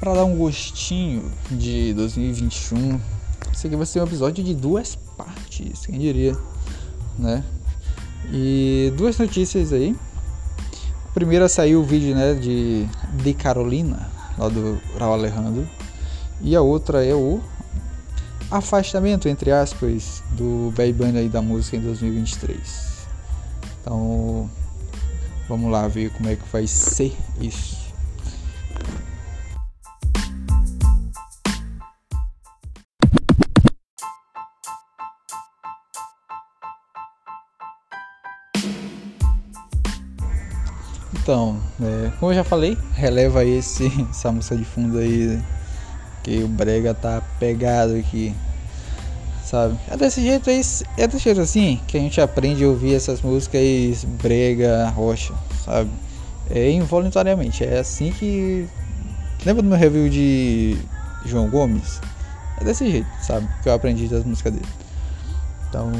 para dar um gostinho de 2021, esse aqui vai ser um episódio de duas partes, quem diria, né? E duas notícias aí. A primeira saiu o vídeo, né, de De Carolina, lá do Raul Alejandro. E a outra é o afastamento, entre aspas, do Bad Bunny aí da música em 2023. Então, vamos lá ver como é que vai ser isso. Então, é, como eu já falei, releva esse, essa música de fundo aí, que o brega tá pegado aqui, sabe? É desse jeito aí, é desse jeito assim que a gente aprende a ouvir essas músicas brega, rocha, sabe? É involuntariamente, é assim que... Lembra do meu review de João Gomes? É desse jeito, sabe? Que eu aprendi das músicas dele. Então,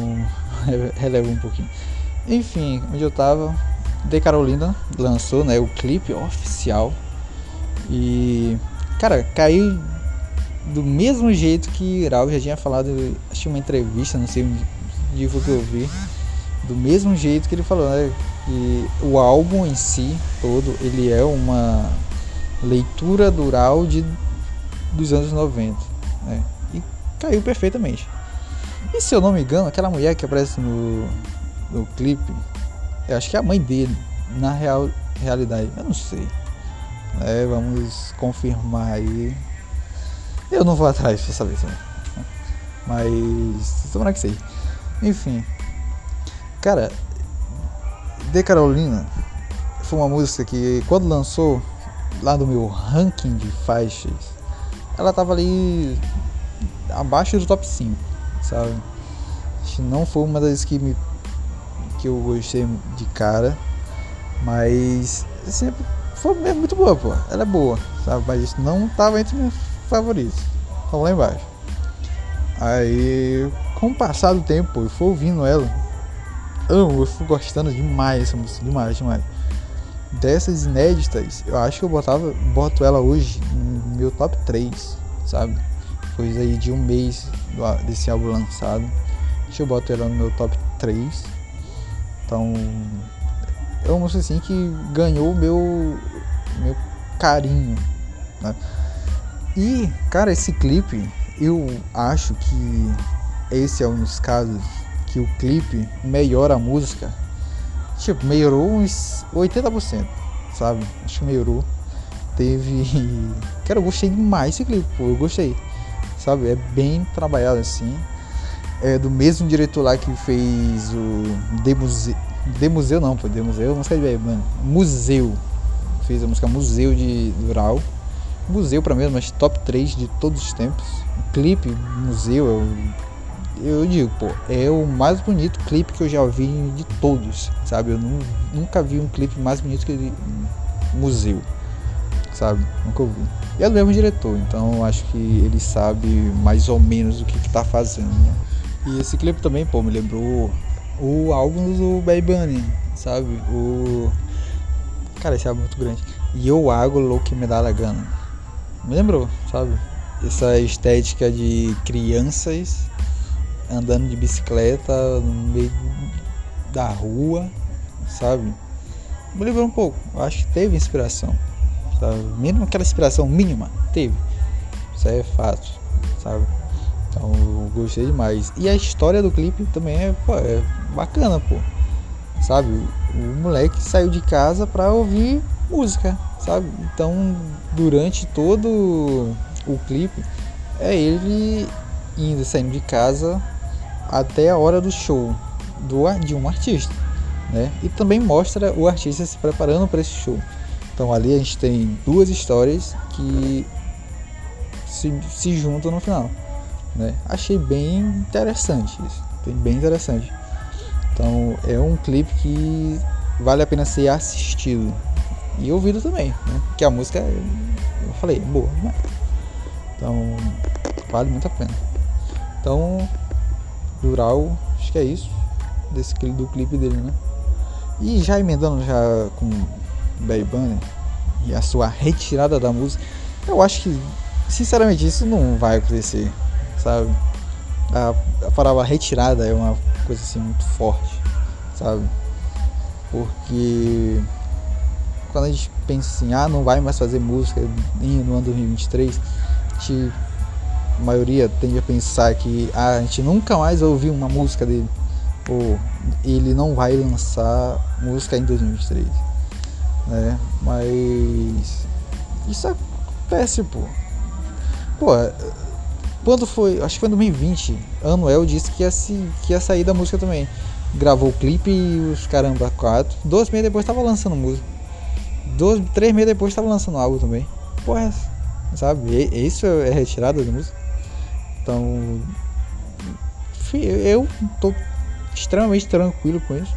releva um pouquinho. Enfim, onde eu tava, The Carolina lançou né, o clipe oficial e cara, caiu do mesmo jeito que Raul já tinha falado, acho uma entrevista, não sei onde foi que eu vi, do mesmo jeito que ele falou, né, que o álbum em si todo, ele é uma leitura do Raul de, dos anos 90, né, e caiu perfeitamente. E se eu não me engano, aquela mulher que aparece no, no clipe, eu acho que é a mãe dele, na real, realidade. Eu não sei. É, vamos confirmar aí. Eu não vou atrás pra saber também. Mas. Tomara que seja. Enfim. Cara, De Carolina foi uma música que quando lançou lá no meu ranking de faixas, ela tava ali abaixo do top 5, sabe? Não foi uma das que me que eu gostei de cara, mas sempre foi muito boa, pô. Ela é boa, sabe? Mas não tava entre meus favoritos. Vamos lá embaixo. Aí, com o passar do tempo, eu fui ouvindo ela. Eu, eu fui gostando demais dessa música, demais, demais. Dessas inéditas, eu acho que eu botava, boto ela hoje no meu top 3, sabe? Coisa aí de um mês desse álbum lançado. Deixa eu botar ela no meu top 3 então, é uma música assim que ganhou meu meu carinho, né? E, cara, esse clipe, eu acho que esse é um dos casos que o clipe melhora a música. Tipo, melhorou uns 80%, sabe? Acho que melhorou. Teve. Cara, eu gostei demais desse clipe, pô. Eu gostei. Sabe? É bem trabalhado assim é do mesmo diretor lá que fez o The Museu. The Museu não, pô, The Museu, música de mano. Museu. Fez a música Museu de Dural. Museu pra mim, é mas top 3 de todos os tempos. O clipe, museu, eu, eu digo, pô, é o mais bonito clipe que eu já vi de todos, sabe? Eu não, nunca vi um clipe mais bonito que ele, Museu, sabe? Nunca ouvi. E é do mesmo diretor, então acho que ele sabe mais ou menos o que, que tá fazendo, né? E esse clipe também, pô, me lembrou o álbum do Bad Bunny, sabe? O. Cara, esse álbum é muito grande. E eu hago lo que me dá a gana. Me lembrou, sabe? Essa estética de crianças andando de bicicleta no meio da rua, sabe? Me lembrou um pouco. Eu acho que teve inspiração, sabe? Mesmo aquela inspiração mínima, teve. Isso aí é fato, sabe? Então gostei demais. E a história do clipe também é, pô, é bacana, pô. Sabe? O moleque saiu de casa pra ouvir música, sabe? Então durante todo o clipe é ele indo saindo de casa até a hora do show do, de um artista, né? E também mostra o artista se preparando para esse show. Então ali a gente tem duas histórias que se, se juntam no final. Né? Achei bem interessante isso, bem interessante. Então é um clipe que vale a pena ser assistido e ouvido também, né? Porque a música, eu falei, é boa, né? Então vale muito a pena. Então, Dural, acho que é isso desse do clipe dele, né? E já emendando já com Bad Bunny e a sua retirada da música, Eu acho que, sinceramente, isso não vai acontecer, sabe? A, a palavra retirada é uma coisa assim muito forte, sabe? Porque quando a gente pensa assim, ah, não vai mais fazer música no ano 2023, a, gente, a maioria tende a pensar que ah, a gente nunca mais vai ouvir uma música dele, ou ele não vai lançar música em 2023, né? Mas isso acontece, pô. Pô, quando foi, acho que foi em 2020, Anuel disse que ia, se, que ia sair da música também. Gravou o clipe e os caramba quatro. Dois meses depois tava lançando música. Dois, três meses depois tava lançando algo também. Porra, sabe? E, isso é retirada da música. Então. Eu tô extremamente tranquilo com isso.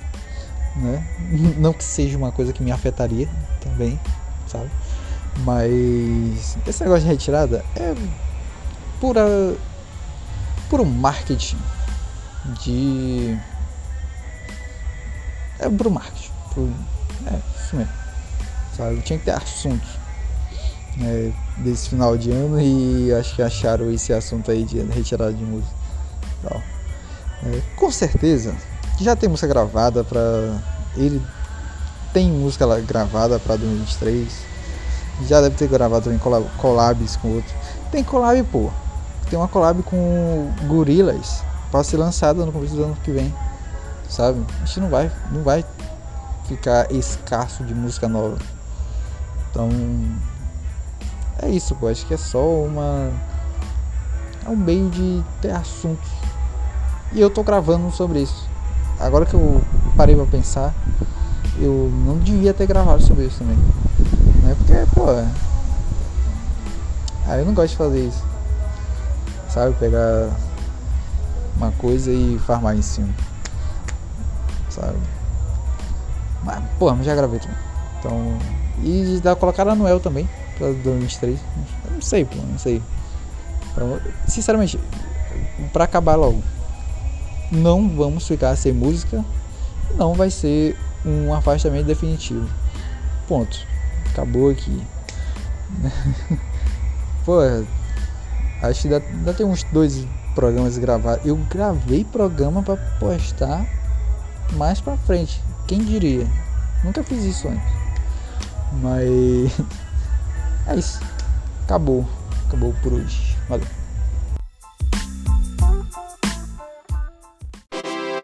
Né? Não que seja uma coisa que me afetaria também, sabe? Mas esse negócio de retirada é pura puro marketing de é puro marketing puro, é isso mesmo. Sabe tinha que ter assuntos né, desse final de ano e acho que acharam esse assunto aí de retirada de música Tal. É, com certeza já tem música gravada para ele tem música gravada para 2023 já deve ter gravado também collabs com outros tem collab pô tem uma collab com Gorillaz para ser lançada no começo do ano que vem. Sabe? A gente não vai, não vai ficar escasso de música nova. Então é isso, pô. Acho que é só uma. É um meio de ter assuntos. E eu tô gravando sobre isso. Agora que eu parei pra pensar, eu não devia ter gravado sobre isso também. Né? Porque, pô. Ah, eu não gosto de fazer isso sabe? Pegar uma coisa e farmar em cima, sabe? Mas, pô, já gravei também. Então, e dá colocar a Noel também, pra 2023. Eu não sei, pô, não sei. Então, sinceramente, pra acabar logo, não vamos ficar sem música, não vai ser um afastamento definitivo. Ponto. Acabou aqui. pô, Acho que ainda, tem uns dois programas gravados. Eu gravei programa para postar mais pra frente. Quem diria? Nunca fiz isso antes. Mas é isso. Acabou. Acabou por hoje. Valeu.